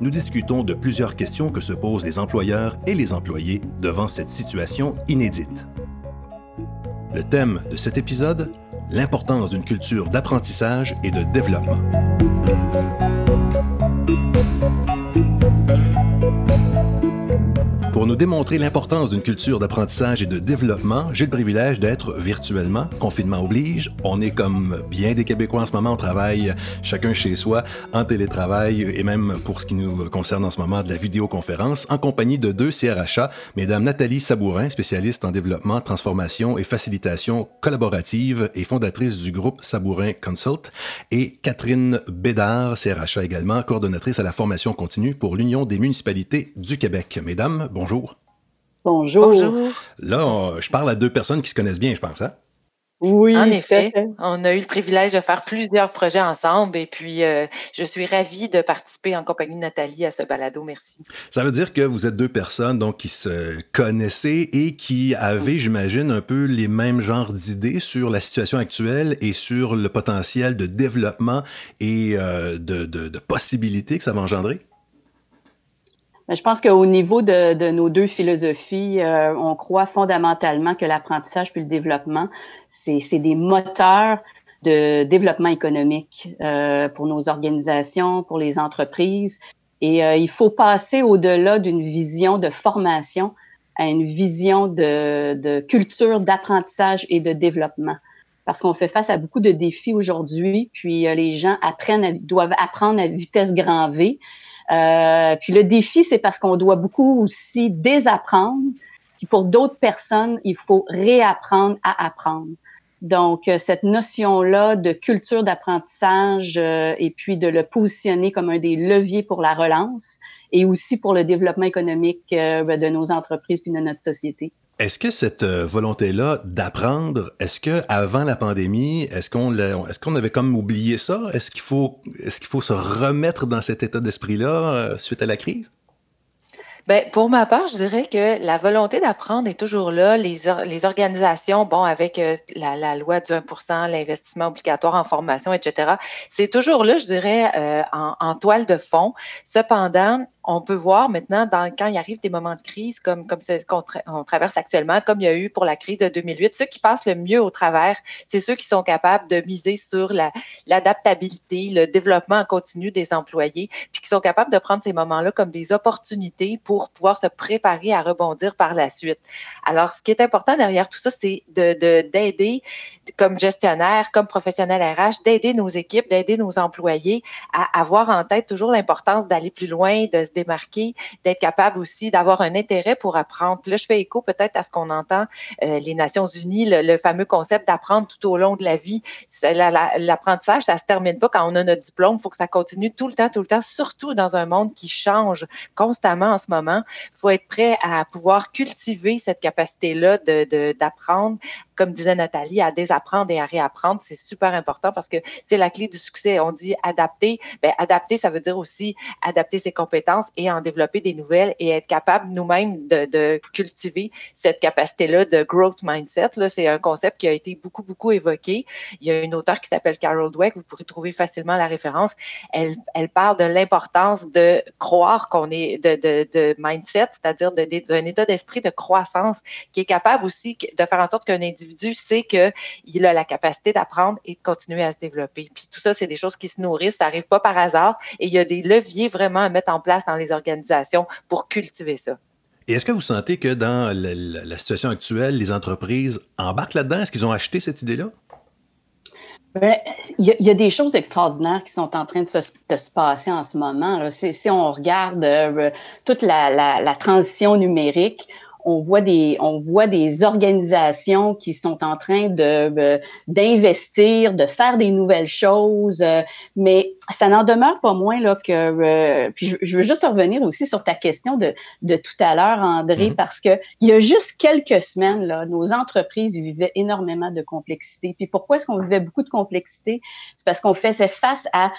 nous discutons de plusieurs questions que se posent les employeurs et les employés devant cette situation inédite. Le thème de cet épisode, l'importance d'une culture d'apprentissage et de développement. Pour nous démontrer l'importance d'une culture d'apprentissage et de développement, j'ai le privilège d'être virtuellement, confinement oblige. On est comme bien des Québécois en ce moment, on travaille chacun chez soi, en télétravail et même pour ce qui nous concerne en ce moment de la vidéoconférence, en compagnie de deux CRHA, mesdames Nathalie Sabourin, spécialiste en développement, transformation et facilitation collaborative et fondatrice du groupe Sabourin Consult, et Catherine Bédard, CRHA également, coordonnatrice à la formation continue pour l'Union des municipalités du Québec. Mesdames, bonjour. Bonjour. Là, je parle à deux personnes qui se connaissent bien, je pense. Hein? Oui. En effet, on a eu le privilège de faire plusieurs projets ensemble et puis euh, je suis ravie de participer en compagnie de Nathalie à ce balado. Merci. Ça veut dire que vous êtes deux personnes donc qui se connaissaient et qui avaient, j'imagine, un peu les mêmes genres d'idées sur la situation actuelle et sur le potentiel de développement et euh, de, de possibilités que ça va engendrer? Je pense qu'au niveau de, nos deux philosophies, euh, on croit fondamentalement que l'apprentissage puis le développement, c'est des moteurs de développement économique euh, pour nos organisations, pour les entreprises. Et euh, il faut passer au-delà d'une vision de formation à une vision de, de culture d'apprentissage et de développement. Parce qu'on fait face à beaucoup de défis aujourd'hui, puis les gens apprennent doivent apprendre à vitesse grand V. Euh, puis le défi, c'est parce qu'on doit beaucoup aussi désapprendre. Puis pour d'autres personnes, il faut réapprendre à apprendre. Donc, euh, cette notion-là de culture d'apprentissage euh, et puis de le positionner comme un des leviers pour la relance et aussi pour le développement économique de nos entreprises puis de notre société. Est-ce que cette euh, volonté-là d'apprendre, est-ce que avant la pandémie, est-ce qu'on est-ce qu'on avait comme oublié ça? Est-ce qu'il faut est-ce qu'il faut se remettre dans cet état d'esprit-là euh, suite à la crise? Ben, pour ma part, je dirais que la volonté d'apprendre est toujours là. Les, les organisations, bon, avec euh, la, loi du 1% l'investissement obligatoire en formation, etc., c'est toujours là, je dirais, euh, en, toile de fond. Cependant, on peut voir maintenant, quand il arrive des moments de crise comme, comme ce qu'on traverse actuellement, comme il y a eu pour la crise de 2008, ceux qui passent le mieux au travers, c'est ceux qui sont capables de miser sur l'adaptabilité, le développement en continu des employés, puis qui sont capables de prendre ces moments-là comme des opportunités pour pour pouvoir se préparer à rebondir par la suite. Alors, ce qui est important derrière tout ça, c'est d'aider de, comme gestionnaire, comme professionnel RH, d'aider nos équipes, d'aider nos employés à avoir en tête toujours l'importance d'aller plus loin, de se démarquer, d'être capable aussi d'avoir un intérêt pour apprendre. Là, je fais écho peut-être à ce qu'on entend euh, les Nations Unies, le, fameux concept d'apprendre tout au long de la vie. L'apprentissage, ça se termine pas quand on a notre diplôme. Il faut que ça continue tout le temps, tout le temps, surtout dans un monde qui change constamment en ce moment il faut être prêt à pouvoir cultiver cette capacité-là d'apprendre, comme disait Nathalie, à désapprendre et à réapprendre. C'est super important parce que c'est la clé du succès. On dit adapter. Ben, adapter, ça veut dire aussi adapter ses compétences et en développer des nouvelles et être capable nous-mêmes de, cultiver cette capacité-là de growth mindset. Là, c'est un concept qui a été beaucoup, beaucoup évoqué. Il y a une auteure qui s'appelle Carol Dweck. Vous pourrez trouver facilement la référence. Elle, elle parle de l'importance de croire qu'on est de, de, de mindset, c'est-à-dire d'un état d'esprit de croissance qui est capable aussi de faire en sorte qu'un individu sait qu'il a la capacité d'apprendre et de continuer à se développer. Puis tout ça, c'est des choses qui se nourrissent, ça n'arrive pas par hasard et il y a des leviers vraiment à mettre en place dans les organisations pour cultiver ça. Et est-ce que vous sentez que dans la, situation actuelle, les entreprises embarquent là-dedans? Est-ce qu'ils ont acheté cette idée-là? Ben, il y, a des choses extraordinaires qui sont en train de se, passer en ce moment. Si, on regarde euh, toute la, transition numérique, on voit des, on voit des organisations qui sont en train de d'investir, de faire des nouvelles choses, mais ça n'en demeure pas moins là que. puis je, veux juste revenir aussi sur ta question de, de tout à l'heure, André, mm-hmm. parce que il y a juste quelques semaines là, nos entreprises vivaient énormément de complexité. Puis pourquoi est-ce qu'on vivait beaucoup de complexité? C'est parce qu'on faisait face à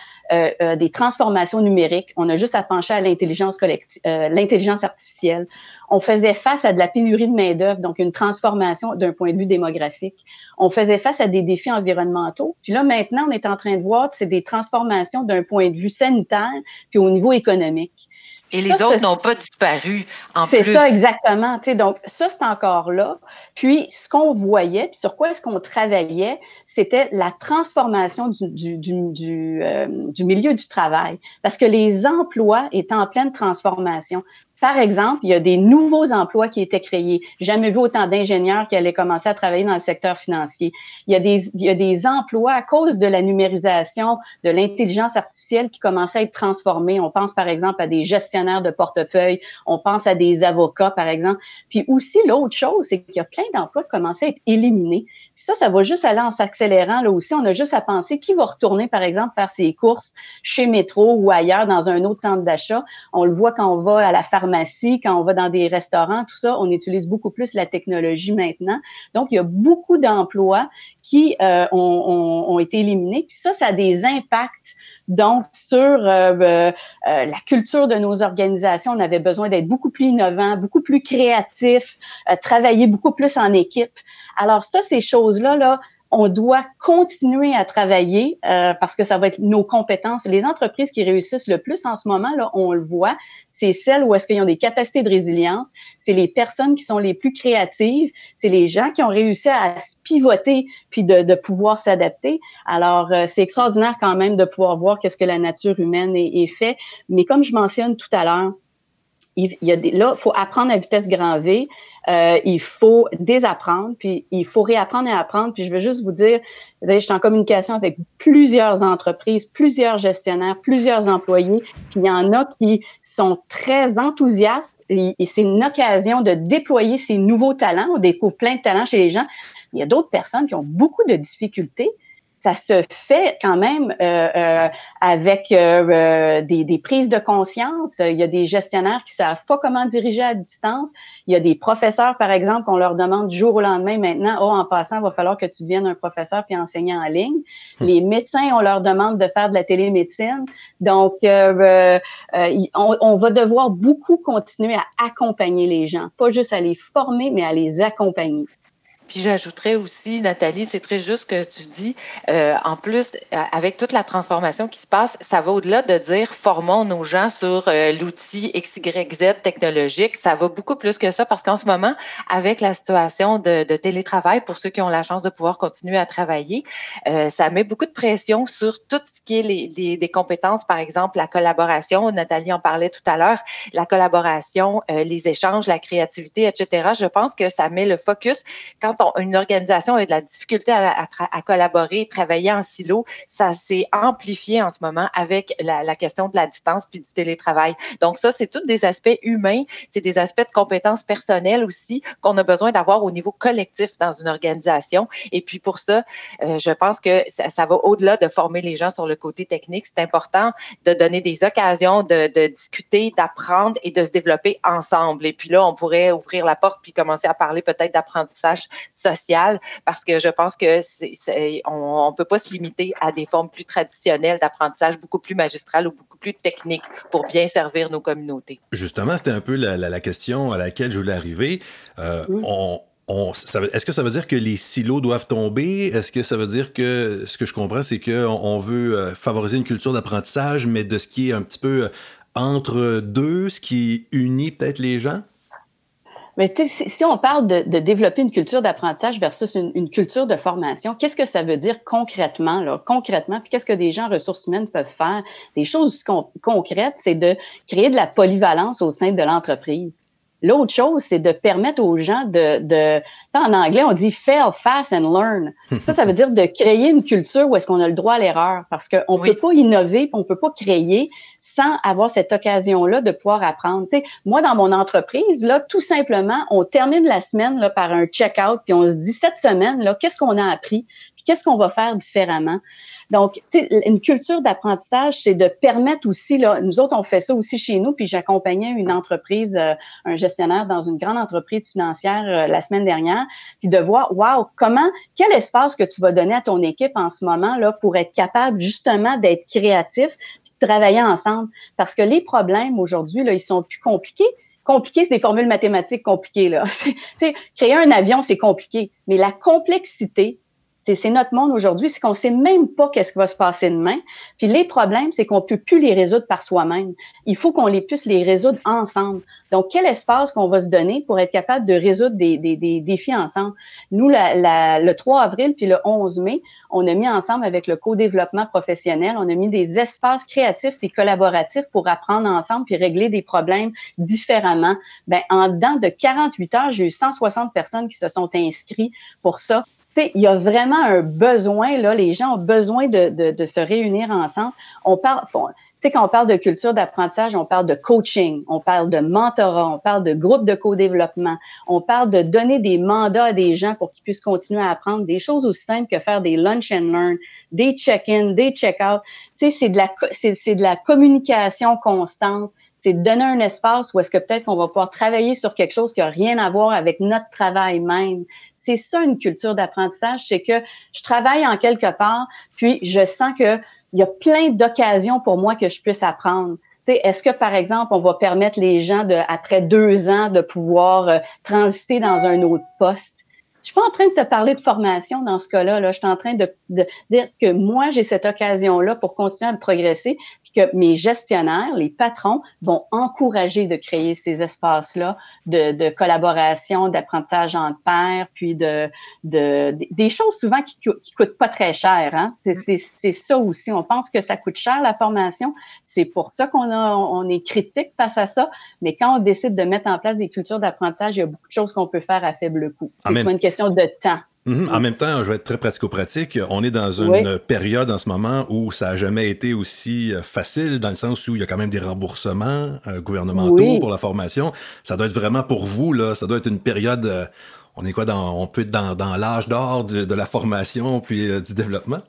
des transformations numériques. On a juste à pencher à l'intelligence collective, l'intelligence artificielle on faisait face à de la pénurie de main-d'œuvre, donc une transformation d'un point de vue démographique. On faisait face à des défis environnementaux. Puis là, maintenant, on est en train de voir, c'est des transformations d'un point de vue sanitaire, puis au niveau économique. Et les autres n'ont pas disparu en plus. C'est ça, exactement. donc, ça, c'est encore là. Puis, ce qu'on voyait, puis sur quoi est-ce qu'on travaillait, c'était la transformation du, du, du, euh, du, milieu du travail. Parce que les emplois étaient en pleine transformation. Par exemple, il y a des nouveaux emplois qui étaient créés. Jamais vu autant d'ingénieurs qui allaient commencer à travailler dans le secteur financier. Il y a des, il y a des emplois à cause de la numérisation, de l'intelligence artificielle qui commençaient à être transformés. On pense par exemple à des gestionnaires de portefeuille, on pense à des avocats par exemple. Puis aussi l'autre chose, c'est qu'il y a plein d'emplois qui commençaient à être éliminés. Ça, ça va juste aller en s'accélérant. Là aussi, on a juste à penser qui va retourner par exemple faire ses courses chez Métro ou ailleurs dans un autre centre d'achat. On le voit quand on va à la pharmacie quand on va dans des restaurants, tout ça, on utilise beaucoup plus la technologie maintenant. Donc, il y a beaucoup d'emplois qui euh, ont, été éliminés. Puis ça, ça a des impacts donc sur euh, euh, la culture de nos organisations. On avait besoin d'être beaucoup plus innovants, beaucoup plus créatifs, travailler beaucoup plus en équipe. Alors ça, ces choses-là, là, on doit continuer à travailler parce que ça va être nos compétences. Les entreprises qui réussissent le plus en ce moment, là, on le voit, c'est celles où est-ce qu'ils ont des capacités de résilience, c'est les personnes qui sont les plus créatives, c'est les gens qui ont réussi à se pivoter puis de, pouvoir s'adapter. Alors, euh, c'est extraordinaire quand même de pouvoir voir qu'est-ce que la nature humaine est, fait. Mais comme je mentionne tout à l'heure, il, y a des, là, il faut apprendre à vitesse grand V. Euh, il faut désapprendre, puis il faut réapprendre et apprendre. Puis je veux juste vous dire, je suis en communication avec plusieurs entreprises, plusieurs gestionnaires, plusieurs employés. Puis il y en a qui sont très enthousiastes et, c'est une occasion de déployer ces nouveaux talents. On découvre plein de talents chez les gens. Il y a d'autres personnes qui ont beaucoup de difficultés ça se fait quand même euh, euh, avec euh, des, des, prises de conscience. Il y a des gestionnaires qui savent pas comment diriger à distance. Il y a des professeurs, par exemple, qu'on leur demande du jour au lendemain maintenant, oh, en passant, il va falloir que tu deviennes un professeur puis enseignant en ligne. Hmm. Les médecins, on leur demande de faire de la télémédecine. Donc, on, on va devoir beaucoup continuer à accompagner les gens, pas juste à les former, mais à les accompagner. Puis j'ajouterais aussi, Nathalie, c'est très juste que tu dis, euh, en plus, euh, avec toute la transformation qui se passe, ça va au-delà de dire formons nos gens sur euh, l'outil XYZ technologique. Ça va beaucoup plus que ça parce qu'en ce moment, avec la situation de, télétravail, pour ceux qui ont la chance de pouvoir continuer à travailler, euh, ça met beaucoup de pression sur tout ce qui est les, les, des compétences, par exemple la collaboration. Nathalie en parlait tout à l'heure, la collaboration, les échanges, la créativité, etc. Je pense que ça met le focus quand une organisation a de la difficulté à, collaborer, travailler en silo, ça s'est amplifié en ce moment avec la, question de la distance puis du télétravail. Donc ça, c'est tous des aspects humains, c'est des aspects de compétences personnelles aussi qu'on a besoin d'avoir au niveau collectif dans une organisation. Et puis pour ça, euh, je pense que ça, va au-delà de former les gens sur le côté technique. C'est important de donner des occasions de, de discuter, d'apprendre et de se développer ensemble. Et puis là, on pourrait ouvrir la porte puis commencer à parler peut-être d'apprentissage social parce que je pense que on ne peut pas se limiter à des formes plus traditionnelles d'apprentissage, beaucoup plus magistrales ou beaucoup plus techniques pour bien servir nos communautés. Justement, c'était un peu la, question à laquelle je voulais arriver. Euh, on, est-ce que ça veut dire que les silos doivent tomber? Est-ce que ça veut dire que ce que je comprends, c'est qu'on on veut euh, favoriser une culture d'apprentissage, mais de ce qui est un petit peu euh, entre deux, ce qui unit peut-être les gens? Mais si on parle de, développer une culture d'apprentissage versus une, culture de formation, qu'est-ce que ça veut dire concrètement? Là? Concrètement, puis qu'est-ce que des gens en ressources humaines peuvent faire? Des choses concrètes, c'est de créer de la polyvalence au sein de l'entreprise. L'autre chose, c'est de permettre aux gens de, de, en anglais, on dit fail fast and learn. Ça, ça veut dire de créer une culture où est-ce qu'on a le droit à l'erreur, parce qu'on ne peut pas innover, on peut pas créer sans avoir cette occasion-là de pouvoir apprendre. moi, dans mon entreprise, là, tout simplement, on termine la semaine là, par un check-out, puis on se dit cette semaine, là, qu'est-ce qu'on a appris, puis qu'est-ce qu'on va faire différemment? Donc, une culture d'apprentissage, c'est de permettre aussi, là, nous autres, on fait ça aussi chez nous, puis j'accompagnais une entreprise, euh, un gestionnaire dans une grande entreprise financière euh, la semaine dernière, puis de voir, wow, comment, quel espace que tu vas donner à ton équipe en ce moment là pour être capable justement d'être créatif, travailler ensemble, parce que les problèmes aujourd'hui là, ils sont plus compliqués compliqué, c'est des formules mathématiques compliquées. Là. créer un avion, c'est compliqué. Mais la complexité, c'est notre monde aujourd'hui, c'est qu'on sait même pas qu'est-ce qui va se passer demain. Puis les problèmes, c'est qu'on peut plus les résoudre par soi-même. Il faut qu'on les puisse les résoudre ensemble. Donc, quel espace qu'on va se donner pour être capable de résoudre des, défis ensemble? Nous, le 3 avril puis le 11 mai, on a mis ensemble avec le co-développement professionnel, on a mis des espaces créatifs et collaboratifs pour apprendre ensemble puis régler des problèmes différemment. Ben, en dedans de 48 heures, j'ai eu 160 personnes qui se sont inscrites pour ça il y a vraiment un besoin, là, les gens ont besoin de, se réunir ensemble. On parle, tu sais, quand on parle de culture d'apprentissage, on parle de coaching, on parle de mentorat, on parle de groupe de co-développement, on parle de donner des mandats à des gens pour qu'ils puissent continuer à apprendre des choses aussi simples que faire des lunch and learn, des check-in, des check-out. Tu sais, c'est de la, c'est de la communication constante c'est de donner un espace où est-ce que peut-être qu'on va pouvoir travailler sur quelque chose qui n'a rien à voir avec notre travail même c'est ça une culture d'apprentissage, c'est que je travaille en quelque part, puis je sens que il y a plein d'occasions pour moi que je puisse apprendre. Est-ce que, par exemple, on va permettre les gens, après deux ans, de pouvoir euh, transiter dans un autre poste? Je suis pas en train de te parler de formation dans ce cas-là. Là. Je suis en train de, de dire que moi, j'ai cette occasion-là pour continuer à progresser, puis que mes gestionnaires, les patrons, vont encourager de créer ces espaces-là de, de collaboration, d'apprentissage en pair, puis de, de, des choses souvent qui, qui coûtent pas très cher. Hein? C'est ça aussi. On pense que ça coûte cher la formation. C'est pour ça qu'on on est critique face à ça. Mais quand on décide de mettre en place des cultures d'apprentissage, il y a beaucoup de choses qu'on peut faire à faible coût. C'est une question de temps. Mhm. En même temps, je vais être très pratico-pratique. On est dans une période en ce moment où ça n'a jamais été aussi euh, facile, dans le sens où il y a quand même des remboursements euh, gouvernementaux pour la formation. Ça doit être vraiment pour vous, là, ça doit être une période. Euh, on est quoi dans, on peut être dans, dans l'âge d'or de la formation puis du développement?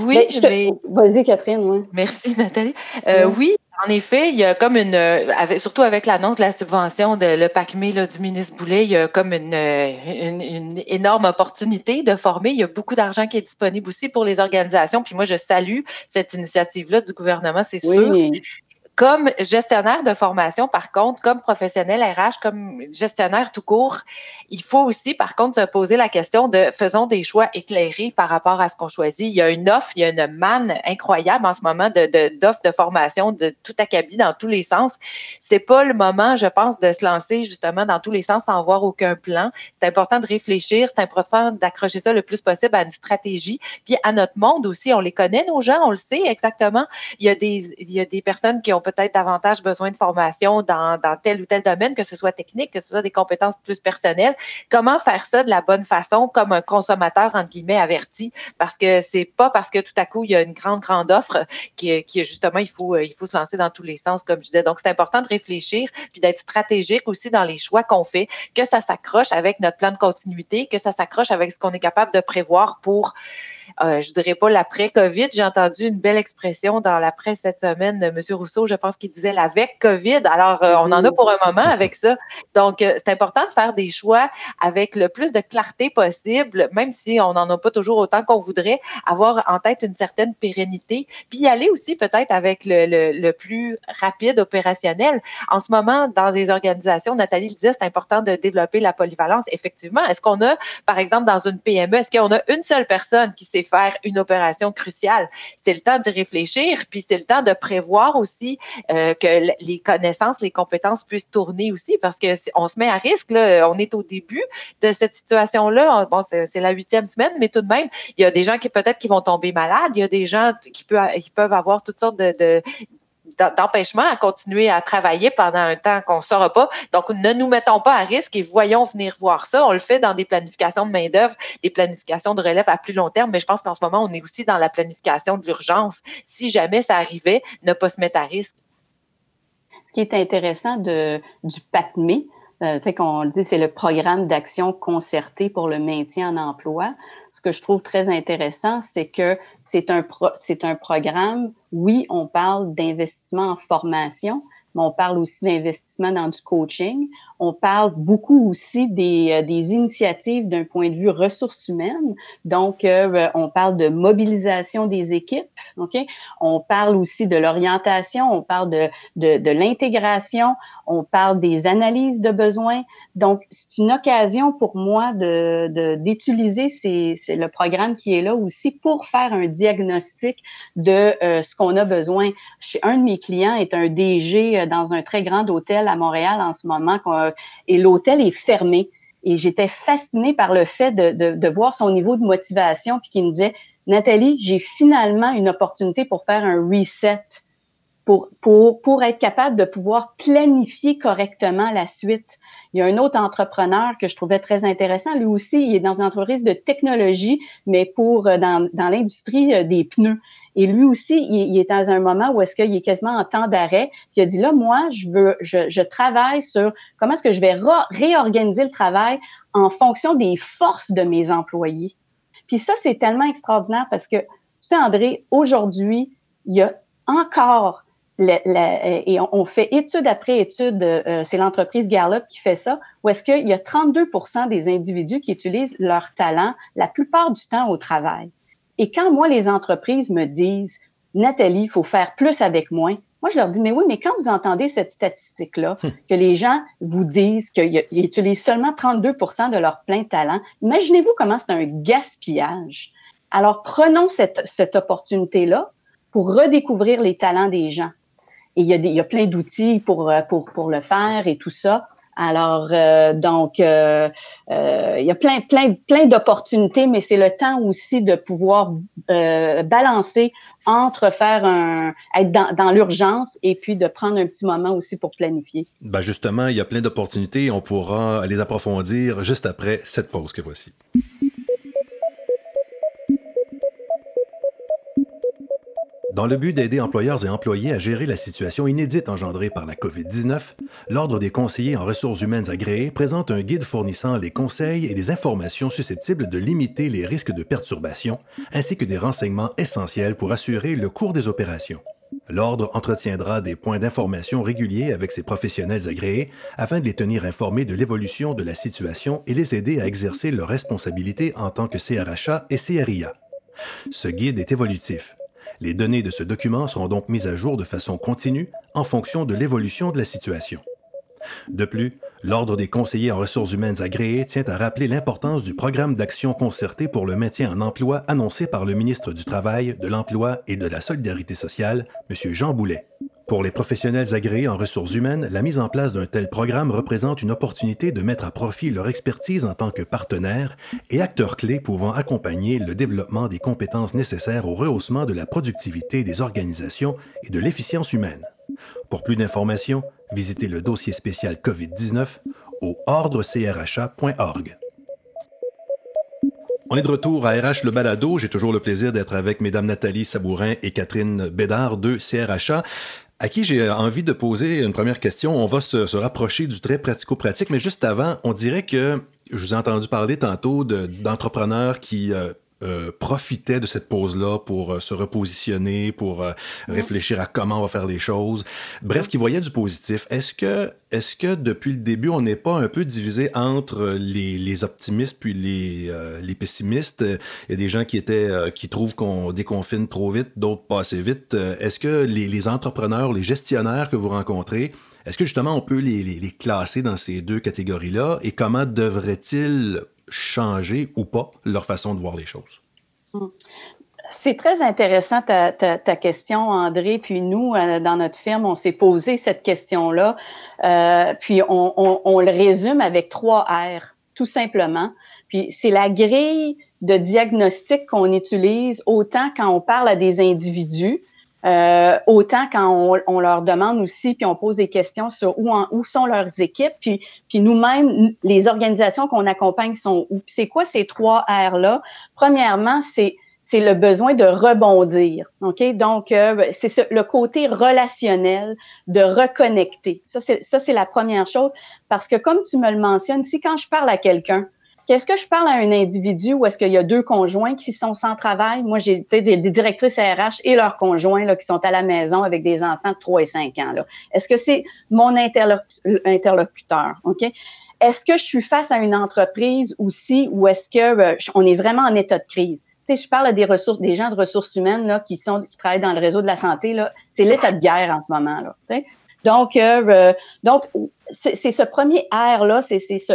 Oui, mais... Vas-y, Catherine. Merci, Nathalie. oui, en effet, il y a comme une, euh, surtout avec l'annonce de la subvention de le PACME du ministre Boulet, il y a comme une, euh, une, énorme opportunité de former. Il y a beaucoup d'argent qui est disponible aussi pour les organisations. Puis moi, je salue cette initiative-là du gouvernement, c'est sûr. Comme gestionnaire de formation, par contre, comme professionnel RH, comme gestionnaire tout court, il faut aussi, par contre, se poser la question de faisons des choix éclairés par rapport à ce qu'on choisit. Il y a une offre, il y a une manne incroyable en ce moment de, d'offres de, formation de tout acabit dans tous les sens. C'est pas le moment, je pense, de se lancer justement dans tous les sens sans avoir aucun plan. C'est important de réfléchir, c'est important d'accrocher ça le plus possible à une stratégie, puis à notre monde aussi. On les connaît, nos gens, on le sait exactement. Il y a des, il y a des personnes qui ont peut-être davantage besoin de formation dans, tel ou tel domaine, que ce soit technique, que ce soit des compétences plus personnelles. Comment faire ça de la bonne façon comme un consommateur, entre guillemets, averti? Parce que c'est pas parce que tout à coup, il y a une grande, grande offre qui justement, il faut, il faut se lancer dans tous les sens, comme je disais. Donc, c'est important de réfléchir puis d'être stratégique aussi dans les choix qu'on fait, que ça s'accroche avec notre plan de continuité, que ça s'accroche avec ce qu'on est capable de prévoir pour euh, je dirais pas l'après-COVID. J'ai entendu une belle expression dans la presse cette semaine, M. Rousseau, je pense qu'il disait l'avec-COVID. Alors, euh, on en a pour un moment avec ça. Donc, euh, c'est important de faire des choix avec le plus de clarté possible, même si on n'en a pas toujours autant qu'on voudrait, avoir en tête une certaine pérennité, puis y aller aussi peut-être avec le, le, le, plus rapide opérationnel. En ce moment, dans des organisations, Nathalie le disait, c'est important de développer la polyvalence. Effectivement, est-ce qu'on a, par exemple, dans une PME, est-ce qu'on a une seule personne qui faire une opération cruciale. C'est le temps d'y réfléchir, puis c'est le temps de prévoir aussi euh, que les connaissances, les compétences puissent tourner aussi, parce que on se met à risque. Là, on est au début de cette situation-là. Bon, c'est la huitième semaine, mais tout de même, il y a des gens qui peut-être qui vont tomber malades. Il y a des gens qui, peuvent, qui peuvent avoir toutes sortes de, de d'empêchement à continuer à travailler pendant un temps qu'on ne saura pas. Donc, ne nous mettons pas à risque et voyons venir voir ça. On le fait dans des planifications de main-d'œuvre, des planifications de relève à plus long terme, mais je pense qu'en ce moment, on est aussi dans la planification de l'urgence. Si jamais ça arrivait, ne pas se mettre à risque. ce qui est intéressant de, du PATME, euh, qu'on dit, c'est le programme d'action concerté pour le maintien en emploi. Ce que je trouve très intéressant, c'est que c'est un, c'est un programme, oui, on parle d'investissement en formation, mais on parle aussi d'investissement dans du coaching. On parle beaucoup aussi des, euh, des initiatives d'un point de vue ressources humaines. Donc, euh, on parle de mobilisation des équipes. On parle aussi de l'orientation. On parle de, de, de l'intégration. On parle des analyses de besoins. Donc, c'est une occasion pour moi de, d'utiliser ces, le programme qui est là aussi pour faire un diagnostic de euh, ce qu'on a besoin. Chez un de mes clients est un DG dans un très grand hôtel à Montréal en ce moment et l'hôtel est fermé. Et j'étais fascinée par le fait de, voir son niveau de motivation, puis qu'il me disait, Nathalie, j'ai finalement une opportunité pour faire un reset, pour, pour, pour être capable de pouvoir planifier correctement la suite. Il y a un autre entrepreneur que je trouvais très intéressant. Lui aussi, il est dans une entreprise de technologie, mais pour euh, dans, dans l'industrie euh, des pneus. Et lui aussi, il, est dans un moment où est-ce qu'il est quasiment en temps d'arrêt. Puis il a dit là, moi, je veux, je, je travaille sur comment est-ce que je vais réorganiser le travail en fonction des forces de mes employés. Puis ça, c'est tellement extraordinaire parce que, tu sais, André, aujourd'hui, il y a encore et on, fait étude après étude, euh, c'est l'entreprise Gallup qui fait ça, où est-ce qu'il y a 32% des individus qui utilisent leur talent la plupart du temps au travail. Et quand moi, les entreprises me disent, Nathalie, il faut faire plus avec moins, moi, je leur dis, mais oui, mais quand vous entendez cette statistique-là, hum. que les gens vous disent qu'ils utilisent seulement 32% de leur plein talent, imaginez-vous comment c'est un gaspillage. Alors, prenons cette, cette opportunité-là pour redécouvrir les talents des gens. Et il y a, des, il y a plein d'outils pour, euh, pour, pour le faire et tout ça. Alors, euh, donc, euh, euh, il y a plein, plein, d'opportunités, mais c'est le temps aussi de pouvoir balancer entre faire un, être dans, dans l'urgence et puis de prendre un petit moment aussi pour planifier. Ben justement, il y a plein d'opportunités. On pourra les approfondir juste après cette pause que voici. Dans le but d'aider employeurs et employés à gérer la situation inédite engendrée par la COVID-19, l'Ordre des conseillers en ressources humaines agréés présente un guide fournissant les conseils et des informations susceptibles de limiter les risques de perturbation, ainsi que des renseignements essentiels pour assurer le cours des opérations. L'Ordre entretiendra des points d'information réguliers avec ses professionnels agréés afin de les tenir informés de l'évolution de la situation et les aider à exercer leurs responsabilités en tant que CRHA et CRIA. Ce guide est évolutif les données de ce document seront donc mises à jour de façon continue en fonction de l'évolution de la situation. De plus, l'Ordre des conseillers en ressources humaines agréés tient à rappeler l'importance du programme d'action concerté pour le maintien en emploi annoncé par le ministre du Travail, de l'Emploi et de la Solidarité sociale, M. Jean Boulet. Pour les professionnels agréés en ressources humaines, la mise en place d'un tel programme représente une opportunité de mettre à profit leur expertise en tant que partenaires et acteurs clés pouvant accompagner le développement des compétences nécessaires au rehaussement de la productivité des organisations et de l'efficience humaine. Pour plus d'informations, visitez le dossier spécial COVID-19 au ordrecrha.org. On est de retour à RH Le Balado. J'ai toujours le plaisir d'être avec Mesdames Nathalie Sabourin et Catherine Bédard de CRHA à qui j'ai envie de poser une première question. On va se, rapprocher du très pratico-pratique, mais juste avant, on dirait que je vous ai entendu parler tantôt d'entrepreneurs qui euh, euh, profitait de cette pause-là pour euh, se repositionner, pour euh, réfléchir à comment on va faire les choses. Bref, qui voyait du positif. Est-ce que, est-ce que depuis le début, on n'est pas un peu divisé entre les, les optimistes puis les, les pessimistes? Il y a des gens qui étaient qui trouvent qu'on déconfine trop vite, d'autres pas assez vite. Est-ce que les, les entrepreneurs, les gestionnaires que vous rencontrez, est-ce que justement on peut les, les, les, classer dans ces deux catégories-là? Et comment devraient-ils changer ou pas leur façon de voir les choses? Hmm. C'est très intéressant ta, ta, question, André. Puis nous, euh, dans notre firme, on s'est posé cette question-là. Euh, puis on, on, on, le résume avec trois R, tout simplement. Puis c'est la grille de diagnostic qu'on utilise autant quand on parle à des individus, euh, autant quand on, on, leur demande aussi, puis on pose des questions sur où, en, où sont leurs équipes, puis, puis nous-mêmes, les organisations qu'on accompagne sont où. C'est quoi ces trois R-là? Premièrement, c'est c'est le besoin de rebondir. OK? Donc, euh, c'est le côté relationnel de reconnecter. Ça, c'est, ça, c'est la première chose. Parce que comme tu me le mentionnes, si quand je parle à quelqu'un, quest ce que je parle à un individu ou est-ce qu'il y a deux conjoints qui sont sans travail? Moi, j'ai des, directrices RH et leurs conjoints là, qui sont à la maison avec des enfants de 3 et 5 ans. Est-ce que c'est mon interlocuteur? OK? Est-ce que je suis face à une entreprise aussi ou est-ce que euh, on est vraiment en état de crise? Tu sais, je parle à des ressources, des gens de ressources humaines là, qui sont qui travaillent dans le réseau de la santé. C'est l'état de guerre en ce moment. Là? Donc, euh, euh, donc c'est ce premier air là, c'est ce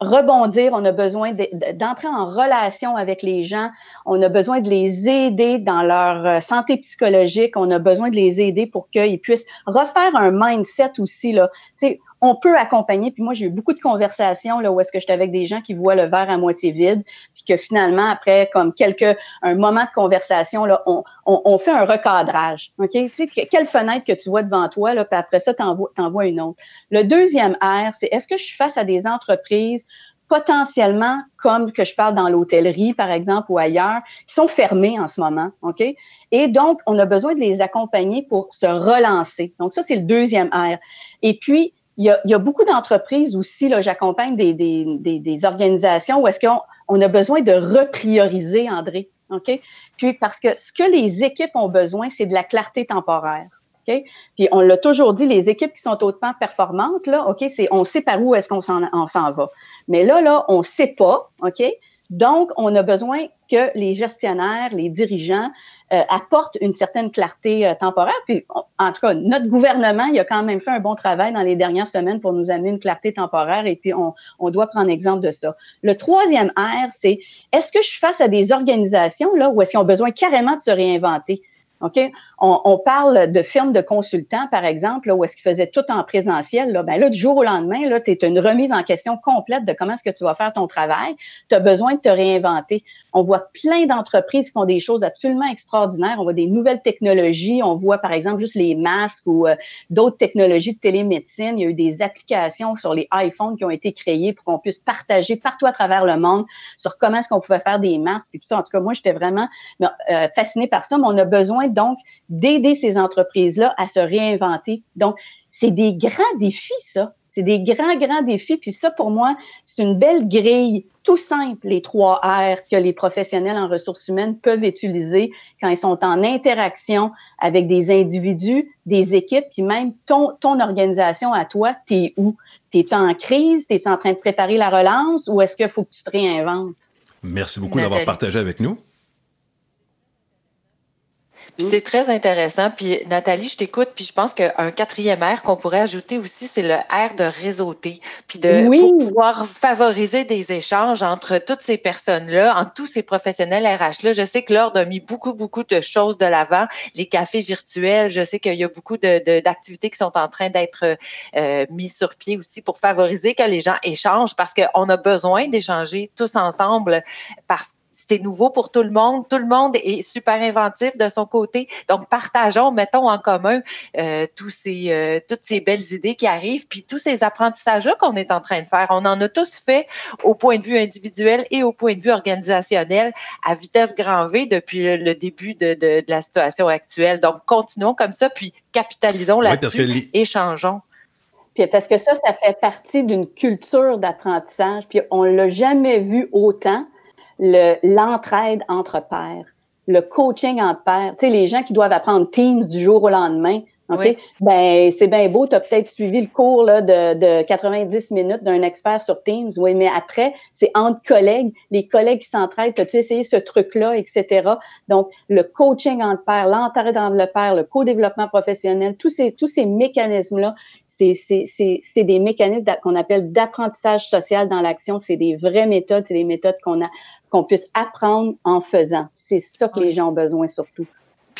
rebondir, on a besoin d'entrer en relation avec les gens, on a besoin de les aider dans leur euh, santé psychologique, on a besoin de les aider pour qu'ils puissent refaire un mindset aussi. Là. On peut accompagner. Puis moi, j'ai eu beaucoup de conversations là où est-ce que j'étais avec des gens qui voient le verre à moitié vide, puis que finalement, après, comme quelques un moment de conversation, là, on, on, fait un recadrage. OK? Tu sais, quelle fenêtre que tu vois devant toi, là, puis après ça, tu en vois une autre. Le deuxième R, c'est est-ce que je suis face à des entreprises potentiellement, comme que je parle dans l'hôtellerie, par exemple, ou ailleurs, qui sont fermées en ce moment, OK? Et donc, on a besoin de les accompagner pour se relancer. Donc, ça, c'est le deuxième R. Et puis, il y a, il y a beaucoup d'entreprises aussi, là, j'accompagne des, des, des, des, organisations où est-ce qu'on on a besoin de reprioriser, André. OK? Puis parce que ce que les équipes ont besoin, c'est de la clarté temporaire. OK? Puis on l'a toujours dit, les équipes qui sont hautement performantes, là, OK, c'est on sait par où est-ce qu'on s'en, on s'en va. Mais là, là, on sait pas, OK? Donc, on a besoin que les gestionnaires, les dirigeants euh, apportent une certaine clarté euh, temporaire. Puis, en tout cas, notre gouvernement, il a quand même fait un bon travail dans les dernières semaines pour nous amener une clarté temporaire et puis on, doit prendre exemple de ça. Le troisième R, c'est est-ce que je suis face à des organisations là où est-ce qu'ils ont besoin carrément de se réinventer? OK? On, parle de firmes de consultants, par exemple, là, où est-ce qu'ils faisaient tout en présentiel. Là, ben là, du jour au lendemain, là, tu une remise en question complète de comment est-ce que tu vas faire ton travail. Tu as besoin de te réinventer. On voit plein d'entreprises qui font des choses absolument extraordinaires. On voit des nouvelles technologies. On voit, par exemple, juste les masques ou euh, d'autres technologies de télémédecine. Il y a eu des applications sur les iPhones qui ont été créées pour qu'on puisse partager partout à travers le monde sur comment est-ce qu'on pouvait faire des masques. Puis tout ça, en tout cas, moi, j'étais vraiment euh, fascinée par ça. Mais on a besoin donc d'aider ces entreprises-là à se réinventer. Donc, c'est des grands défis, ça. C'est des grands, grands défis. Puis ça, pour moi, c'est une belle grille, tout simple, les trois R que les professionnels en ressources humaines peuvent utiliser quand ils sont en interaction avec des individus, des équipes, puis même ton, ton organisation à toi, t'es où? T'es-tu en crise? T'es-tu en train de préparer la relance? Ou est-ce qu'il faut que tu te réinventes? Merci beaucoup d'avoir partagé avec nous. C'est très intéressant. Puis Nathalie, je t'écoute, puis je pense qu'un quatrième R qu'on pourrait ajouter aussi, c'est le R de réseauter, puis de pouvoir favoriser des échanges entre toutes ces personnes-là, entre tous ces professionnels RH-là. Je sais que l'ordre a mis beaucoup, beaucoup de choses de l'avant. Les cafés virtuels, je sais qu'il y a beaucoup d'activités de, qui sont en train d'être euh, mises sur pied aussi pour favoriser que les gens échangent parce qu'on a besoin d'échanger tous ensemble parce que c'est nouveau pour tout le monde. Tout le monde est super inventif de son côté. Donc, partageons, mettons en commun euh, tous ces, euh, toutes ces belles idées qui arrivent, puis tous ces apprentissages-là qu'on est en train de faire. On en a tous fait au point de vue individuel et au point de vue organisationnel à vitesse grand V depuis le début de, de, la situation actuelle. Donc, continuons comme ça, puis capitalisons là-dessus, échangeons. Puis parce que ça, ça fait partie d'une culture d'apprentissage. Puis on l'a jamais vu autant l'entraide entre pairs, le coaching entre pairs. Tu sais, les gens qui doivent apprendre Teams du jour au lendemain. OK? Ben, c'est bien beau, tu as peut-être suivi le cours là, de, de 90 minutes d'un expert sur Teams, oui, mais après, c'est entre collègues, les collègues qui s'entraident, as-tu essayé ce truc-là, etc. Donc, le coaching entre pairs, l'entraide entre le pair, le co-développement professionnel, tous ces, tous ces mécanismes-là, c'est des mécanismes qu'on appelle d'apprentissage social dans l'action. C'est des vraies méthodes, c'est des méthodes qu'on a qu'on puisse apprendre en faisant. C'est ça que les gens ont besoin surtout.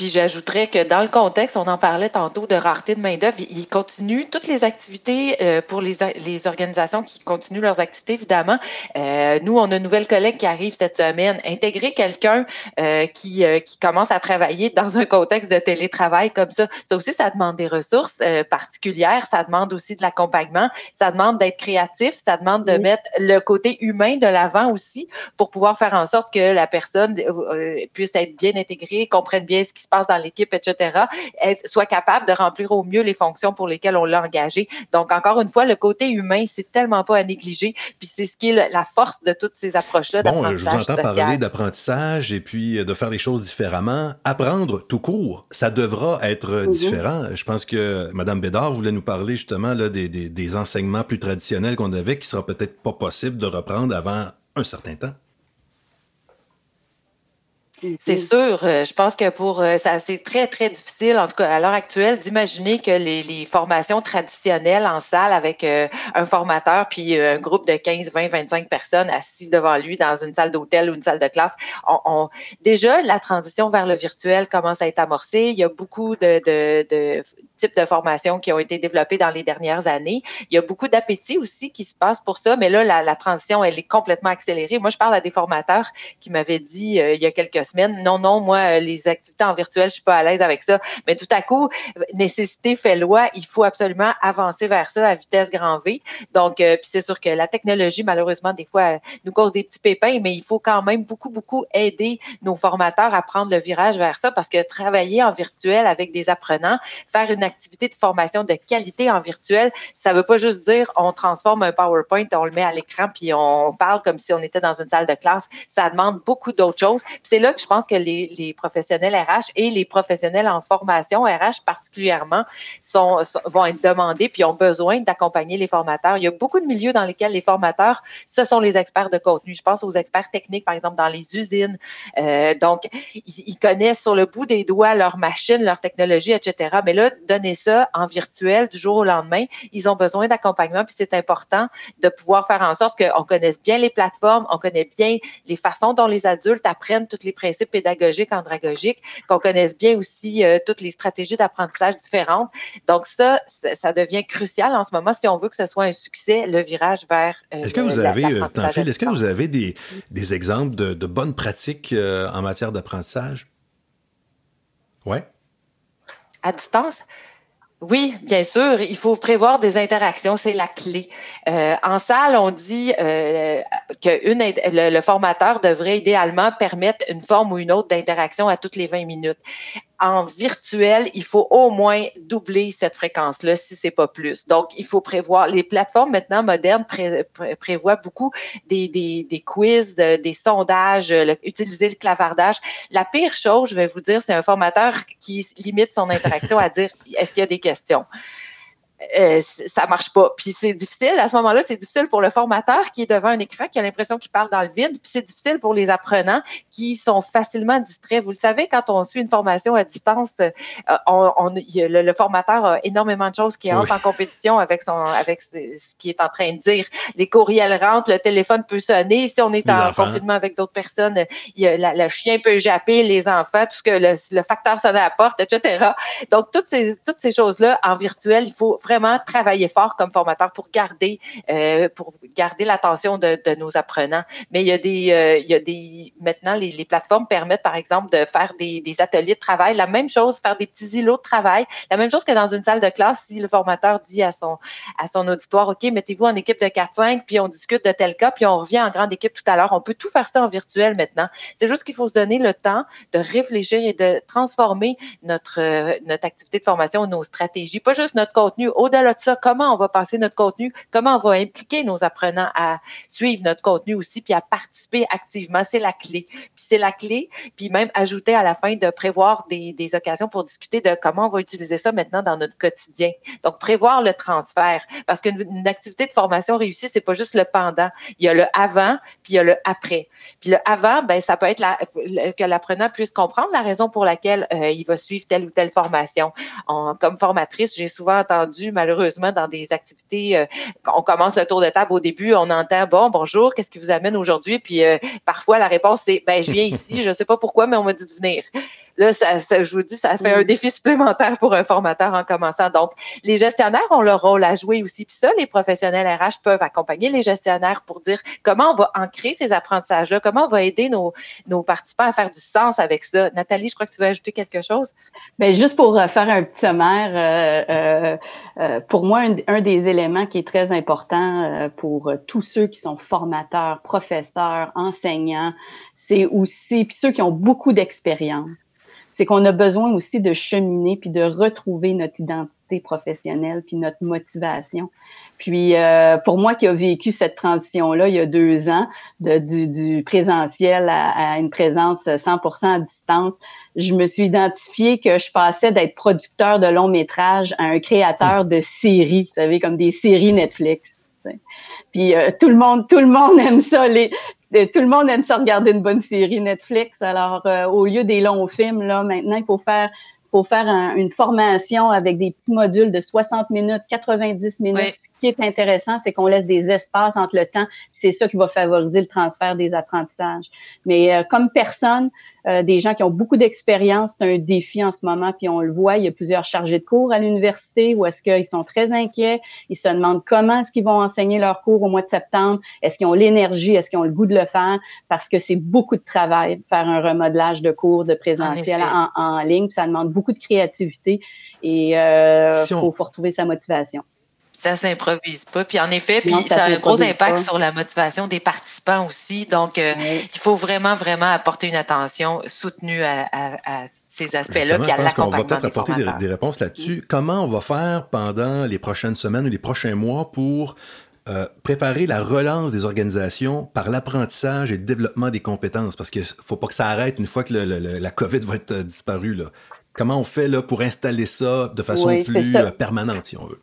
Puis j'ajouterais que dans le contexte, on en parlait tantôt de rareté de main-d'œuvre, il continue toutes les activités euh, pour les, les organisations qui continuent leurs activités, évidemment. Euh, nous, on a une nouvelle collègue qui arrive cette semaine. Intégrer quelqu'un euh, qui, qui commence à travailler dans un contexte de télétravail comme ça, ça aussi, ça demande des ressources particulières, ça demande aussi de l'accompagnement, ça demande d'être créatif, ça demande de mettre le côté humain de l'avant aussi pour pouvoir faire en sorte que la personne puisse être bien intégrée, comprenne bien ce qui se passe dans l'équipe, etc., être, soit capable de remplir au mieux les fonctions pour lesquelles on l'a engagé. Donc, encore une fois, le côté humain, c'est tellement pas à négliger. Puis c'est ce qui est la force de toutes ces approches-là bon, je vous entends parler d'apprentissage et puis euh, de faire les choses différemment. Apprendre tout court, ça devra être mm-hmm. différent. Je pense que Mme Bédard voulait nous parler justement là, des, des, des enseignements plus traditionnels qu'on avait qui sera peut-être pas possible de reprendre avant un certain temps. C'est sûr. Euh, je pense que pour euh, ça, c'est très, très difficile, en tout cas à l'heure actuelle, d'imaginer que les, les, formations traditionnelles en salle avec euh, un formateur puis un groupe de 15, 20, 25 personnes assises devant lui dans une salle d'hôtel ou une salle de classe. On, déjà, la transition vers le virtuel commence à être amorcée. Il y a beaucoup de, de, de types de formations qui ont été développées dans les dernières années. Il y a beaucoup d'appétit aussi qui se passe pour ça, mais là, la, la, transition, elle est complètement accélérée. Moi, je parle à des formateurs qui m'avaient dit il y a quelques non, non, moi, euh, les activités en virtuel, je suis pas à l'aise avec ça. Mais tout à coup, nécessité fait loi, il faut absolument avancer vers ça à vitesse grand V. Donc, euh, puis c'est sûr que la technologie, malheureusement, des fois, nous cause des petits pépins, mais il faut quand même beaucoup, beaucoup aider nos formateurs à prendre le virage vers ça parce que travailler en virtuel avec des apprenants, faire une activité de formation de qualité en virtuel, ça veut pas juste dire on transforme un PowerPoint, on le met à l'écran puis on parle comme si on était dans une salle de classe. Ça demande beaucoup d'autres choses. c'est là que je pense que les, professionnels RH et les professionnels en formation RH particulièrement vont être demandés puis ont besoin d'accompagner les formateurs. Il y a beaucoup de milieux dans lesquels les formateurs, ce sont les experts de contenu. Je pense aux experts techniques, par exemple, dans les usines. Euh, donc, ils, connaissent sur le bout des doigts leur machine, leur technologie, etc. Mais là, donner ça en virtuel du jour au lendemain, ils ont besoin d'accompagnement. Puis c'est important de pouvoir faire en sorte qu'on connaisse bien les plateformes, on connaît bien les façons dont les adultes apprennent tous les principes pédagogiques, andragogiques, qu'on connaisse bien aussi euh, toutes les stratégies d'apprentissage différentes. Donc ça, ça devient crucial en ce moment si on veut que ce soit un succès, le virage vers. Euh, est-ce que vous avez, euh, est-ce que vous avez des, des exemples de, de bonnes pratiques en matière d'apprentissage? Ouais. À distance? Oui, bien sûr, il faut prévoir des interactions, c'est la clé. Euh, en salle, on dit euh, que une, le, le, formateur devrait idéalement permettre une forme ou une autre d'interaction à toutes les 20 minutes en virtuel, il faut au moins doubler cette fréquence-là, si c'est pas plus. Donc, il faut prévoir. Les plateformes maintenant modernes prévoient beaucoup des, des, des quiz, euh, des sondages, utiliser le clavardage. La pire chose, je vais vous dire, c'est un formateur qui limite son interaction à dire est-ce qu'il y a des questions? Euh, ça marche pas. Puis c'est difficile, à ce moment-là, c'est difficile pour le formateur qui est devant un écran, qui a l'impression qu'il parle dans le vide. Puis c'est difficile pour les apprenants qui sont facilement distraits. Vous le savez, quand on suit une formation à distance, euh, on, le, formateur a énormément de choses qui entrent en compétition avec son avec ce, qu'il est en train de dire. Les courriels rentrent, le téléphone peut sonner. Si on est en confinement avec d'autres personnes, il y a, le chien peut japper, les enfants, tout ce que le, facteur sonne à la porte, etc. Donc, toutes ces, toutes ces choses-là, en virtuel, il faut vraiment travailler fort comme formateur pour garder, euh, pour garder l'attention de, de, nos apprenants. Mais il y a des, euh, il y a des, maintenant, les, les, plateformes permettent, par exemple, de faire des, des, ateliers de travail. La même chose, faire des petits îlots de travail. La même chose que dans une salle de classe, si le formateur dit à son, à son auditoire, OK, mettez-vous en équipe de 4-5, puis on discute de tel cas, puis on revient en grande équipe tout à l'heure. On peut tout faire ça en virtuel maintenant. C'est juste qu'il faut se donner le temps de réfléchir et de transformer notre, euh, notre activité de formation, nos stratégies, pas juste notre contenu au-delà de ça, comment on va passer notre contenu, comment on va impliquer nos apprenants à suivre notre contenu aussi, puis à participer activement, c'est la clé. Puis c'est la clé, puis même ajouter à la fin de prévoir des, occasions pour discuter de comment on va utiliser ça maintenant dans notre quotidien. Donc, prévoir le transfert, parce qu'une activité de formation réussie, c'est pas juste le pendant. Il y a le avant, puis il y a le après. Puis le avant, ben ça peut être que l'apprenant puisse comprendre la raison pour laquelle euh, il va suivre telle ou telle formation. En, comme formatrice, j'ai souvent entendu malheureusement dans des activités. Euh, on commence le tour de table au début, on entend bon bonjour, qu'est-ce qui vous amène aujourd'hui? Puis euh, parfois la réponse c'est ben je viens ici, je sais pas pourquoi, mais on m'a dit de venir. là, ça, je vous dis, ça fait un défi supplémentaire pour un formateur en commençant. Donc, les gestionnaires ont leur rôle à jouer aussi. Puis ça, les professionnels RH peuvent accompagner les gestionnaires pour dire comment on va ancrer ces apprentissages-là, comment on va aider nos, nos participants à faire du sens avec ça. Nathalie, je crois que tu veux ajouter quelque chose? Bien, juste pour euh, faire un petit sommaire, euh, euh, pour moi, un, des éléments qui est très important pour tous ceux qui sont formateurs, professeurs, enseignants, c'est aussi, ceux qui ont beaucoup d'expérience, c'est qu'on a besoin aussi de cheminer puis de retrouver notre identité professionnelle puis notre motivation. Puis euh, pour moi qui a vécu cette transition-là il y a deux ans, du, présentiel à, une présence 100% à distance, je me suis identifiée que je passais d'être producteur de long métrage à un créateur de séries, vous savez, comme des séries Netflix. Puis euh, tout le monde, tout le monde aime ça. Les, tout le monde aime ça regarder une bonne série Netflix. Alors, euh, au lieu des longs films, là, maintenant, il faut faire faut faire une formation avec des petits modules de 60 minutes, 90 minutes. Ce qui est intéressant, c'est qu'on laisse des espaces entre le temps. C'est ça qui va favoriser le transfert des apprentissages. Mais euh, comme personne, euh, des gens qui ont beaucoup d'expérience, c'est un défi en ce moment. Puis on le voit, il y a plusieurs chargés de cours à l'université où est-ce qu'ils sont très inquiets. Ils se demandent comment est-ce qu'ils vont enseigner leurs cours au mois de septembre. Est-ce qu'ils ont l'énergie? Est-ce qu'ils ont le goût de le faire? Parce que c'est beaucoup de travail faire un remodelage de cours de présentiel en, en, ligne. Puis ça demande beaucoup beaucoup de créativité et euh, faut, retrouver sa motivation. Ça s'improvise pas. Puis en effet, puis ça, a un gros impact sur la motivation des participants aussi. Donc, euh, il faut vraiment, vraiment apporter une attention soutenue à, ces aspects-là, puis à l'accompagnement. On va peut-être apporter des, réponses là-dessus. Comment on va faire pendant les prochaines semaines ou les prochains mois pour euh, préparer la relance des organisations par l'apprentissage et le développement des compétences, parce qu'il ne faut pas que ça arrête une fois que la COVID va être disparue. Là. Comment on fait là, pour installer ça de façon plus euh, permanente, si on veut?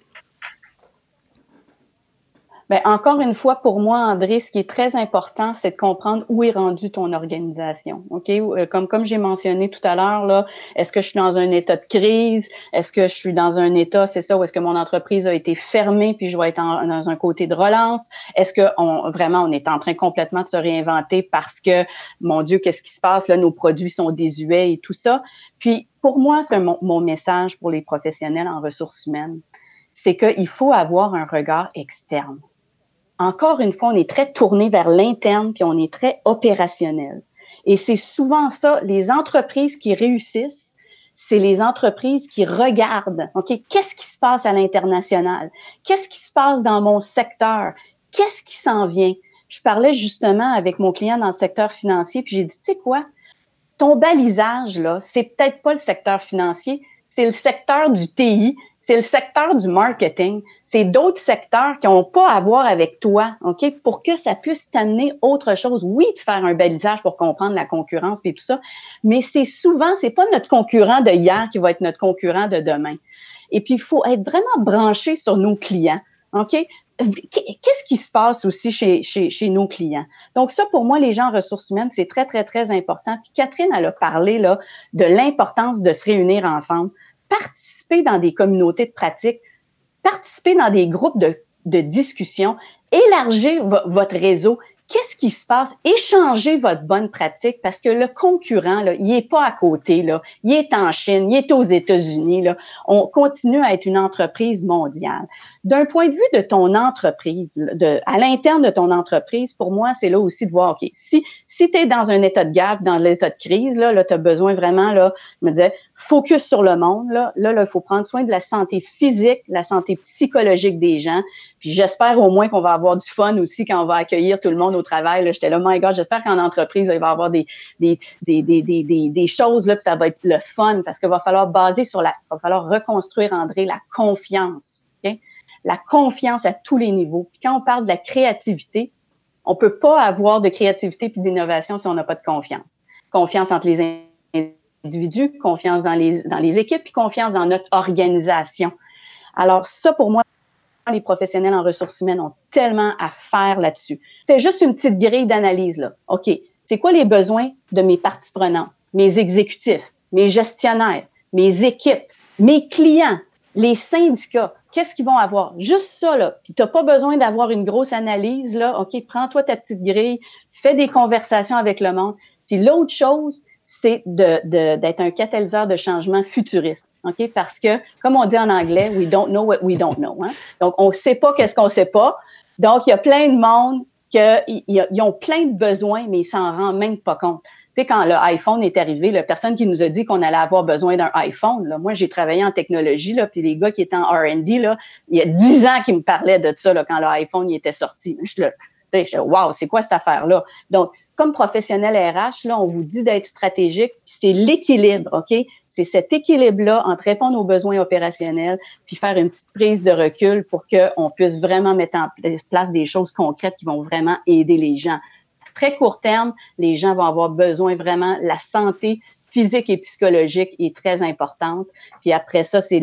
Bien, encore une fois, pour moi, André, ce qui est très important, c'est de comprendre où est rendue ton organisation. OK? Euh, comme, comme j'ai mentionné tout à l'heure, là, est-ce que je suis dans un état de crise? Est-ce que je suis dans un état, c'est ça, où est-ce que mon entreprise a été fermée puis je vais être dans un côté de relance? Est-ce que on, vraiment on est en train complètement de se réinventer parce que, mon Dieu, qu'est-ce qui se passe? Là, nos produits sont désuets et tout ça. Puis, pour moi, c'est mon, mon message pour les professionnels en ressources humaines. C'est qu'il faut avoir un regard externe encore une fois, on est très tourné vers l'interne, puis on est très opérationnel. Et c'est souvent ça, les entreprises qui réussissent, c'est les entreprises qui regardent, OK, qu'est-ce qui se passe à l'international? Qu'est-ce qui se passe dans mon secteur? Qu'est-ce qui s'en vient? Je parlais justement avec mon client dans le secteur financier, puis j'ai dit, tu sais quoi? Ton balisage, là, c'est peut-être pas le secteur financier, c'est le secteur du TI, c'est le secteur du marketing, c'est d'autres secteurs qui n'ont pas à voir avec toi, OK, pour que ça puisse t'amener autre chose. Oui, de faire un balisage pour comprendre la concurrence et tout ça, mais c'est souvent, c'est pas notre concurrent de hier qui va être notre concurrent de demain. Et puis, il faut être vraiment branché sur nos clients, OK? Qu'est-ce qui se passe aussi chez, nos clients? Donc, ça, pour moi, les gens en ressources humaines, c'est très, très, très important. Puis Catherine, elle a parlé là, de l'importance de se réunir ensemble, dans des communautés de pratique participer dans des groupes de, de discussion, élargir votre réseau. Qu'est-ce qui se passe? Échangez votre bonne pratique parce que le concurrent, là, il est pas à côté, là. Il est en Chine, il est aux États-Unis. On continue à être une entreprise mondiale. D'un point de vue de ton entreprise, à l'interne de ton entreprise, pour moi, c'est là aussi de voir, OK, si, si tu es dans un état de gap, dans l'état de crise, là, là tu as besoin vraiment, là, me dire, focus sur le monde. Là, là, il faut prendre soin de la santé physique, la santé psychologique des gens. Puis j'espère au moins qu'on va avoir du fun aussi quand on va accueillir tout le monde au travail. J'étais là, my God, j'espère qu'en entreprise, il va y avoir des, des, des, des, des, des choses, là, puis ça va être le fun parce qu'il va falloir baser sur la, il va falloir reconstruire, André, la confiance. La confiance à tous les niveaux. Puis quand on parle de la créativité, on peut pas avoir de créativité puis d'innovation si on n'a pas de confiance. Confiance entre les individus, confiance dans les, équipes, puis confiance dans notre organisation. Alors ça, pour moi, les professionnels en ressources humaines ont tellement à faire là-dessus. Fais juste une petite grille d'analyse là. OK, c'est quoi les besoins de mes parties prenantes, mes exécutifs, mes gestionnaires, mes équipes, mes clients, les syndicats, qu'est-ce qu'ils vont avoir? Juste ça, là. Puis tu n'as pas besoin d'avoir une grosse analyse, là. OK, prends-toi ta petite grille, fais des conversations avec le monde. Puis l'autre chose, c'est d'être un catalyseur de changement futuriste. OK? Parce que, comme on dit en anglais, we don't know what we don't know. Hein? Donc, on ne sait pas qu'est-ce qu'on ne sait pas. Donc, il y a plein de monde qui ont plein de besoins, mais ils s'en rendent même pas compte. Tu sais, quand l'iPhone est arrivé, la personne qui nous a dit qu'on allait avoir besoin d'un iPhone, moi, j'ai travaillé en technologie, là, puis les gars qui étaient en R&D, il y a dix ans qu'ils me parlaient de ça, là, quand l'iPhone était sorti. Je le, tu sais, wow, c'est quoi cette affaire-là? Donc, comme professionnel RH, là, on vous dit d'être stratégique, c'est l'équilibre, OK? C'est cet équilibre-là entre répondre aux besoins opérationnels puis faire une petite prise de recul pour qu'on puisse vraiment mettre en place des choses concrètes qui vont vraiment aider les gens. Très court terme, les gens vont avoir besoin vraiment, la santé physique et psychologique est très importante. Puis après ça, c'est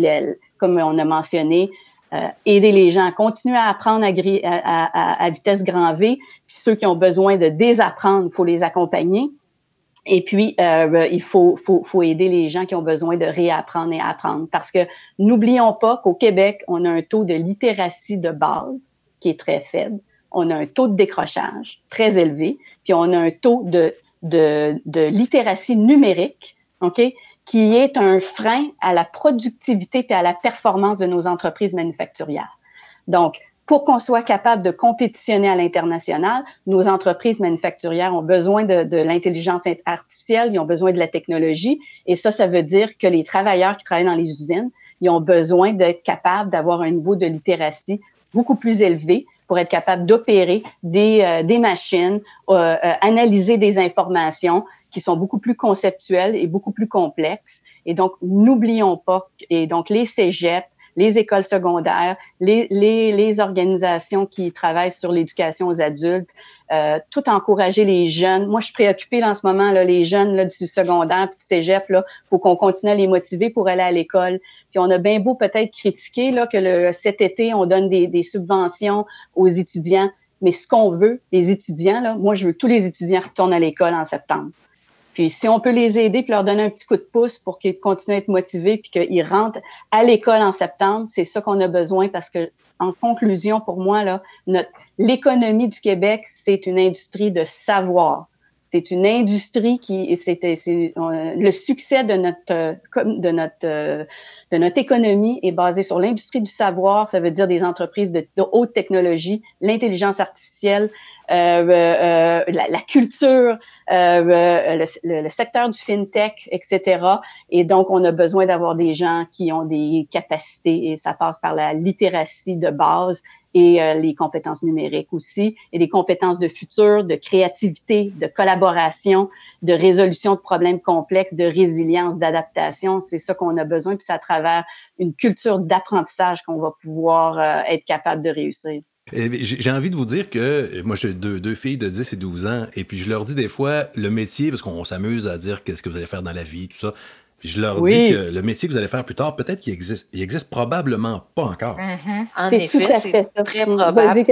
comme on a mentionné, euh, aider les gens à continuer à apprendre à, vitesse grand V. Puis ceux qui ont besoin de désapprendre, il faut les accompagner. Et puis, euh, il faut, aider les gens qui ont besoin de réapprendre et apprendre. Parce que n'oublions pas qu'au Québec, on a un taux de littératie de base qui est très faible. On a un taux de décrochage très élevé. Puis on a un taux de, de, de littératie numérique, OK, qui est un frein à la productivité et à la performance de nos entreprises manufacturières. Donc, pour qu'on soit capable de compétitionner à l'international, nos entreprises manufacturières ont besoin de, de l'intelligence artificielle, ils ont besoin de la technologie, et ça, ça veut dire que les travailleurs qui travaillent dans les usines, ils ont besoin d'être capables d'avoir un niveau de littératie beaucoup plus élevé pour être capable d'opérer des, euh, des machines, euh, euh, analyser des informations qui sont beaucoup plus conceptuelles et beaucoup plus complexes. Et donc, n'oublions pas, et donc les cégeps, les écoles secondaires, les, les, les organisations qui travaillent sur l'éducation aux adultes, euh, tout encourager les jeunes. Moi, je suis préoccupée en ce moment, là, les jeunes là, du secondaire puis du cégep, là, faut qu'on continue à les motiver pour aller à l'école. Puis on a bien beau peut-être critiquer là, que le, cet été, on donne des, des subventions aux étudiants, mais ce qu'on veut, les étudiants, là, moi, je veux que tous les étudiants retournent à l'école en septembre. Puis si on peut les aider puis leur donner un petit coup de pouce pour qu'ils continuent à être motivés puis qu'ils rentrent à l'école en septembre, c'est ça qu'on a besoin parce que en conclusion pour moi là, l'économie du Québec, c'est une industrie de savoir. C'est une industrie qui c'était le succès de notre de notre de notre économie est basé sur l'industrie du savoir, ça veut dire des entreprises de, haute technologie, l'intelligence artificielle, euh, euh, la, la, culture, euh, le, le, secteur du fintech, etc. Et donc on a besoin d'avoir des gens qui ont des capacités et ça passe par la littératie de base et euh, les compétences numériques aussi, et les compétences de futur, de créativité, de collaboration, de résolution de problèmes complexes, de résilience, d'adaptation. C'est ça qu'on a besoin, puis c'est à travers une culture d'apprentissage qu'on va pouvoir euh, être capable de réussir. J'ai envie de vous dire que moi, j'ai deux, deux, filles de 10 et 12 ans, et puis je leur dis des fois le métier, parce qu'on s'amuse à dire qu'est-ce que vous allez faire dans la vie, tout ça je leur dis que le métier que vous allez faire plus tard, peut-être qu'il existe. Il existe probablement pas encore. Mm-hmm. En effet, c'est très probable.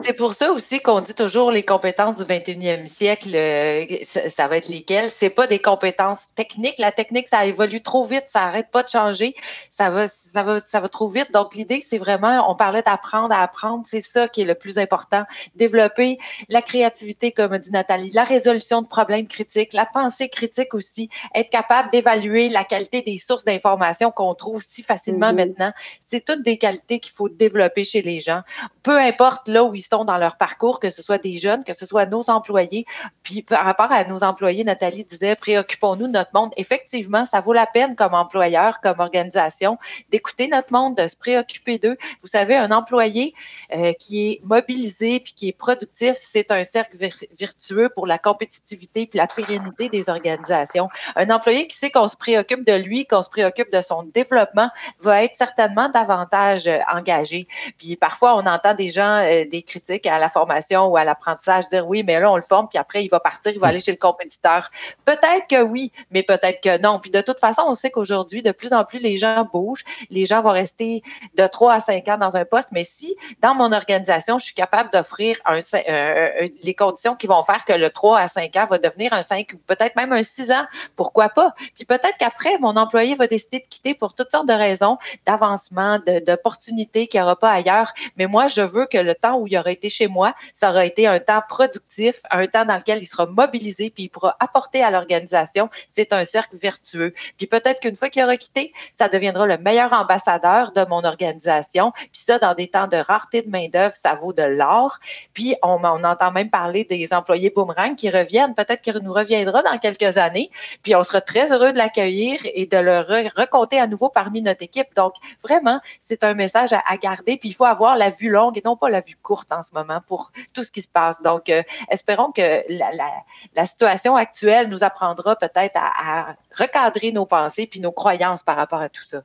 C'est pour ça aussi qu'on dit toujours les compétences du 21e siècle, euh, ça, va être lesquelles. C'est pas des compétences techniques. La technique, ça évolue trop vite, ça arrête pas de changer. Ça va, ça va, ça va trop vite. Donc, l'idée, c'est vraiment, on parlait d'apprendre à apprendre. C'est ça qui est le plus important. Développer la créativité, comme dit Nathalie, la résolution de problèmes critiques, la pensée critique aussi, être capable d'évaluer la qualité des sources d'informations qu'on trouve si facilement mm-hmm. maintenant. C'est toutes des qualités qu'il faut développer chez les gens. Peu importe là où ils sont dans leur parcours, que ce soit des jeunes, que ce soit nos employés. Puis par rapport à nos employés, Nathalie disait, préoccupons-nous de notre monde. Effectivement, ça vaut la peine comme employeur, comme organisation, d'écouter notre monde, de se préoccuper d'eux. Vous savez, un employé euh, qui est mobilisé puis qui est productif, c'est un cercle virtueux pour la compétitivité puis la pérennité des organisations. Un employé qui sait qu'on se préoccupe de lui, qu'on se préoccupe de son développement, va être certainement davantage euh, engagé. Puis parfois, on entend des gens, euh, des critiques à la formation ou à l'apprentissage dire oui, mais là, on le forme, puis après, il va partir, il va aller chez le compétiteur. Peut-être que oui, mais peut-être que non. Puis de toute façon, on sait qu'aujourd'hui, de plus en plus, les gens bougent. Les gens vont rester de 3 à 5 ans dans un poste. Mais si, dans mon organisation, je suis capable d'offrir un, euh, les conditions qui vont faire que le 3 à 5 ans va devenir un 5 ou peut-être même un 6 ans, pourquoi pas? Puis peut-être peut-être qu'après, mon employé va décider de quitter pour toutes sortes de raisons, d'avancement, d'opportunités qu'il n'y aura pas ailleurs. Mais moi, je veux que le temps où il aura été chez moi, ça aura été un temps productif, un temps dans lequel il sera mobilisé, puis il pourra apporter à l'organisation. C'est un cercle vertueux. Puis peut-être qu'une fois qu'il aura quitté, ça deviendra le meilleur ambassadeur de mon organisation. Puis ça, dans des temps de rareté de main-d'œuvre, ça vaut de l'or. Puis on, entend même parler des employés boomerang qui reviennent. Peut-être qu'il nous reviendra dans quelques années. Puis on sera très heureux de l'accueillir et de le recompter à nouveau parmi notre équipe. Donc, vraiment, c'est un message à, garder. Puis il faut avoir la vue longue et non pas la vue courte en ce moment pour tout ce qui se passe. Donc, euh, espérons que la, situation actuelle nous apprendra peut-être à, recadrer nos pensées puis nos croyances par rapport à tout ça.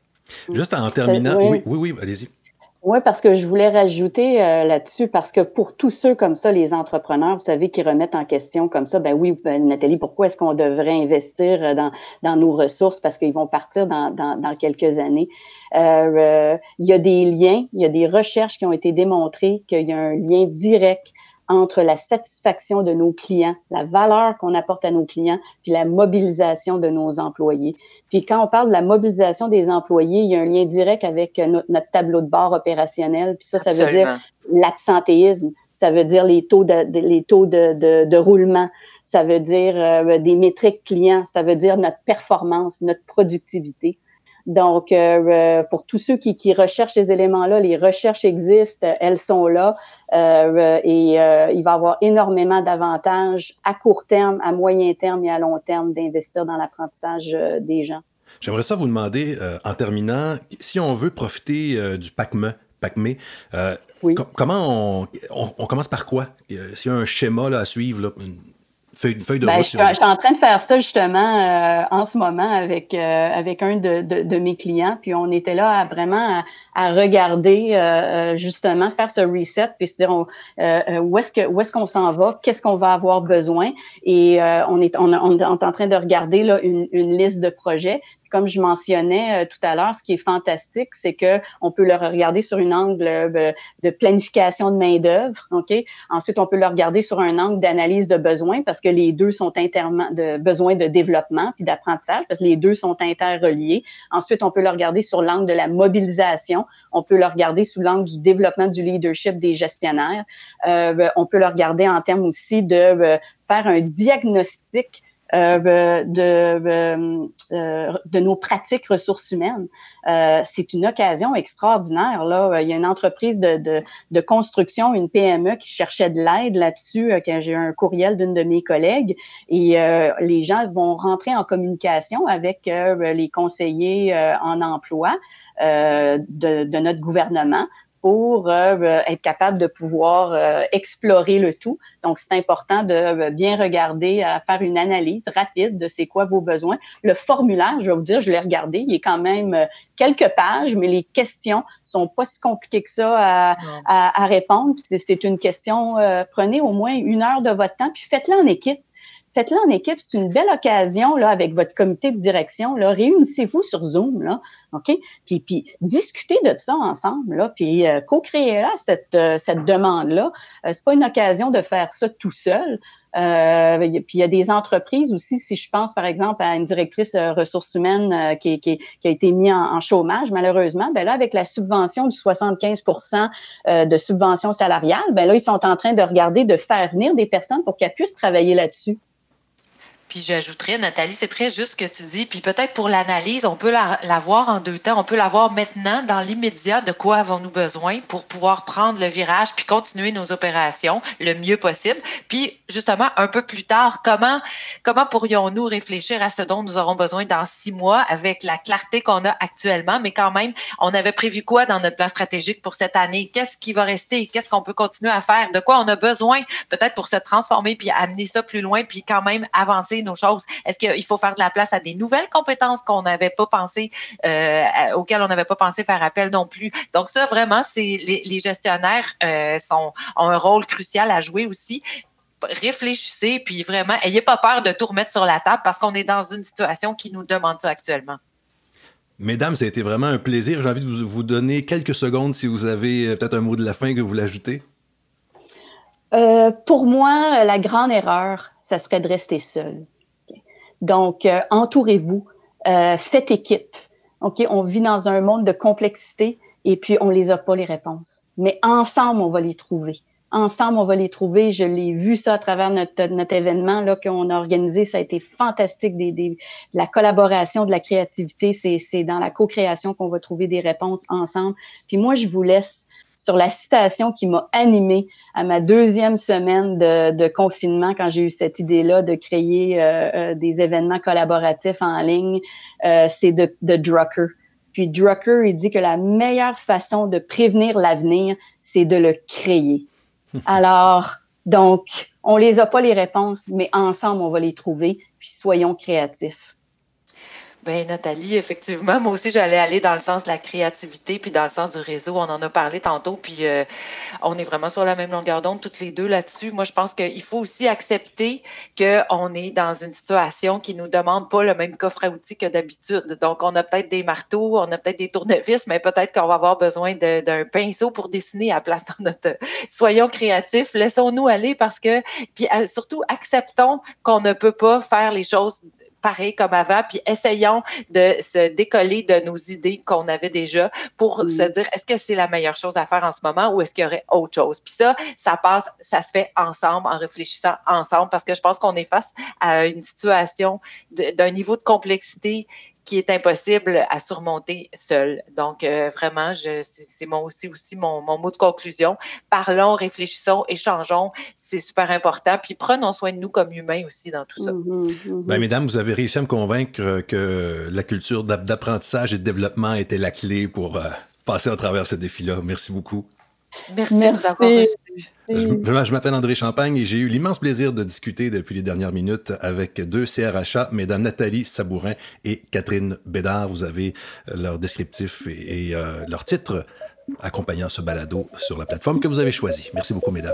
Juste en terminant, oui, oui, oui allez-y. Oui, parce que je voulais rajouter euh, là-dessus, parce que pour tous ceux comme ça, les entrepreneurs, vous savez, qui remettent en question comme ça, ben oui, ben, Nathalie, pourquoi est-ce qu'on devrait investir euh, dans, dans nos ressources? Parce qu'ils vont partir dans, dans, dans quelques années? Euh, il y a des liens, il y a des recherches qui ont été démontrées qu'il y a un lien direct entre la satisfaction de nos clients, la valeur qu'on apporte à nos clients, puis la mobilisation de nos employés. Puis quand on parle de la mobilisation des employés, il y a un lien direct avec euh, notre, tableau de bord opérationnel. Puis ça, ça veut dire l'absentéisme, ça veut dire les taux de, les taux de, de, de roulement, ça veut dire euh, des métriques clients, ça veut dire notre performance, notre productivité. Donc, euh, euh, pour tous ceux qui, qui recherchent ces éléments-là, les recherches existent, elles sont là, euh, et il va y avoir énormément d'avantages à court terme, à moyen terme et à long terme d'investir dans l'apprentissage des gens. J'aimerais ça vous demander, en terminant, si on veut profiter du PACME, PACME, oui. comment on, on, commence par quoi? S'il y a un schéma là, à suivre, là, ben, je, suis en train de faire ça justement euh, en ce moment avec euh, avec un de, de, mes clients. Puis on était là à, vraiment à, regarder euh, justement faire ce reset puis se dire où est-ce que où est-ce qu'on s'en va, qu'est-ce qu'on va avoir besoin. Et on est on, on, est en train de regarder là une, une liste de projets comme je mentionnais euh, tout à l'heure, ce qui est fantastique, c'est que on peut le regarder sur une angle de planification de main d'œuvre, ok? Ensuite, on peut le regarder sur un angle d'analyse de besoins parce que les deux sont de besoins de développement puis d'apprentissage parce que les deux sont interreliés. Ensuite, on peut le regarder sur l'angle de la mobilisation. On peut le regarder sous l'angle du développement du leadership des gestionnaires. Euh, on peut le regarder en termes aussi de euh, faire un diagnostic euh, de, euh, euh, de nos pratiques ressources humaines. c'est une occasion extraordinaire. Là, il y a une entreprise de, de, de construction, une PME, qui cherchait de l'aide là-dessus. quand j'ai eu un courriel d'une de mes collègues, et les gens vont rentrer en communication avec les conseillers en emploi de, de, notre gouvernement pour euh, être capable de pouvoir euh, explorer le tout. Donc, c'est important de euh, bien regarder, à faire une analyse rapide de c'est quoi vos besoins. Le formulaire, je vais vous dire, je l'ai regardé, il est quand même quelques pages, mais les questions sont pas si compliquées que ça à, à, à répondre. C'est une question, prenez au moins une heure de votre temps, puis faites-le en équipe faites-le en équipe. C'est une belle occasion là, avec votre comité de direction. Là, réunissez-vous sur Zoom, là, OK? Puis, puis discutez de ça ensemble, là, puis euh, co-créez là cette, euh, cette demande-là. Euh, c'est pas une occasion de faire ça tout seul. Euh, puis il y a des entreprises aussi, si je pense par exemple à une directrice ressources humaines qui, qui, qui, a été mise en, chômage, malheureusement, ben là, avec la subvention du 75% de subvention salariale, ben là, ils sont en train de regarder de faire venir des personnes pour qu'elles puissent travailler là-dessus. Puis j'ajouterais, Nathalie, c'est très juste ce que tu dis. Puis peut-être pour l'analyse, on peut la, voir en deux temps. On peut la voir maintenant, dans l'immédiat, de quoi avons-nous besoin pour pouvoir prendre le virage puis continuer nos opérations le mieux possible. Puis justement, un peu plus tard, comment, comment pourrions-nous réfléchir à ce dont nous aurons besoin dans six mois avec la clarté qu'on a actuellement, mais quand même, on avait prévu quoi dans notre plan stratégique pour cette année? Qu'est-ce qui va rester? Qu'est-ce qu'on peut continuer à faire? De quoi on a besoin peut-être pour se transformer puis amener ça plus loin puis quand même avancer nos choses? Est-ce qu'il faut faire de la place à des nouvelles compétences qu'on n'avait pas pensé, euh, auxquelles on n'avait pas pensé faire appel non plus? Donc ça, vraiment, c'est les, gestionnaires euh, sont, ont un rôle crucial à jouer aussi réfléchissez, puis vraiment, ayez pas peur de tout remettre sur la table parce qu'on est dans une situation qui nous demande ça actuellement. Mesdames, ça a été vraiment un plaisir. J'ai envie de vous, donner quelques secondes si vous avez euh, peut-être un mot de la fin que vous voulez ajouter. pour moi, la grande erreur, ça serait de rester seul. Donc, euh, entourez-vous. euh, faites équipe. OK, on vit dans un monde de complexité et puis on les a pas les réponses. Mais ensemble, on va les trouver. Ensemble, on va les trouver. Je l'ai vu ça à travers notre, notre événement là qu'on a organisé. Ça a été fantastique. Des, des, la collaboration, de la créativité, c'est dans la co-création qu'on va trouver des réponses ensemble. Puis moi, je vous laisse sur la citation qui m'a animée à ma deuxième semaine de, de confinement quand j'ai eu cette idée-là de créer euh, euh, des événements collaboratifs en ligne. Euh, c'est de, de Drucker. Puis Drucker, il dit que la meilleure façon de prévenir l'avenir, c'est de le créer. Alors, donc, on les a pas les réponses, mais ensemble, on va les trouver. Puis soyons créatifs. Ben Nathalie, effectivement, moi aussi j'allais aller dans le sens de la créativité puis dans le sens du réseau. On en a parlé tantôt, puis euh, on est vraiment sur la même longueur d'onde toutes les deux là-dessus. Moi, je pense qu'il faut aussi accepter qu'on est dans une situation qui nous demande pas le même coffre à outils que d'habitude. Donc, on a peut-être des marteaux, on a peut-être des tournevis, mais peut-être qu'on va avoir besoin d'un pinceau pour dessiner à la place dans notre. Soyons créatifs, laissons-nous aller parce que, puis euh, surtout acceptons qu'on ne peut pas faire les choses pareil comme avant, puis essayons de se décoller de nos idées qu'on avait déjà pour se dire est-ce que c'est la meilleure chose à faire en ce moment ou est-ce qu'il y aurait autre chose? Puis ça, ça passe, ça se fait ensemble en réfléchissant ensemble parce que je pense qu'on est face à une situation d'un niveau de complexité qui est impossible à surmonter seul. Donc, euh, vraiment, c'est mon, aussi, aussi mon, mon, mot de conclusion. Parlons, réfléchissons, échangeons, c'est super important. Puis prenons soin de nous comme humains aussi dans tout ça. Mm-hmm, mm-hmm. Ben, mesdames, vous avez réussi à me convaincre que la culture d'apprentissage et de développement était la clé pour euh, passer à travers ce défi-là. Merci beaucoup. Merci, de nous avoir reçus. Je, m'appelle André Champagne et j'ai eu l'immense plaisir de discuter depuis les dernières minutes avec deux CRHA, mesdames Nathalie Sabourin et Catherine Bédard. Vous avez euh, leur descriptif et, et euh, leur titre accompagnant ce balado sur la plateforme que vous avez choisie. Merci beaucoup, mesdames.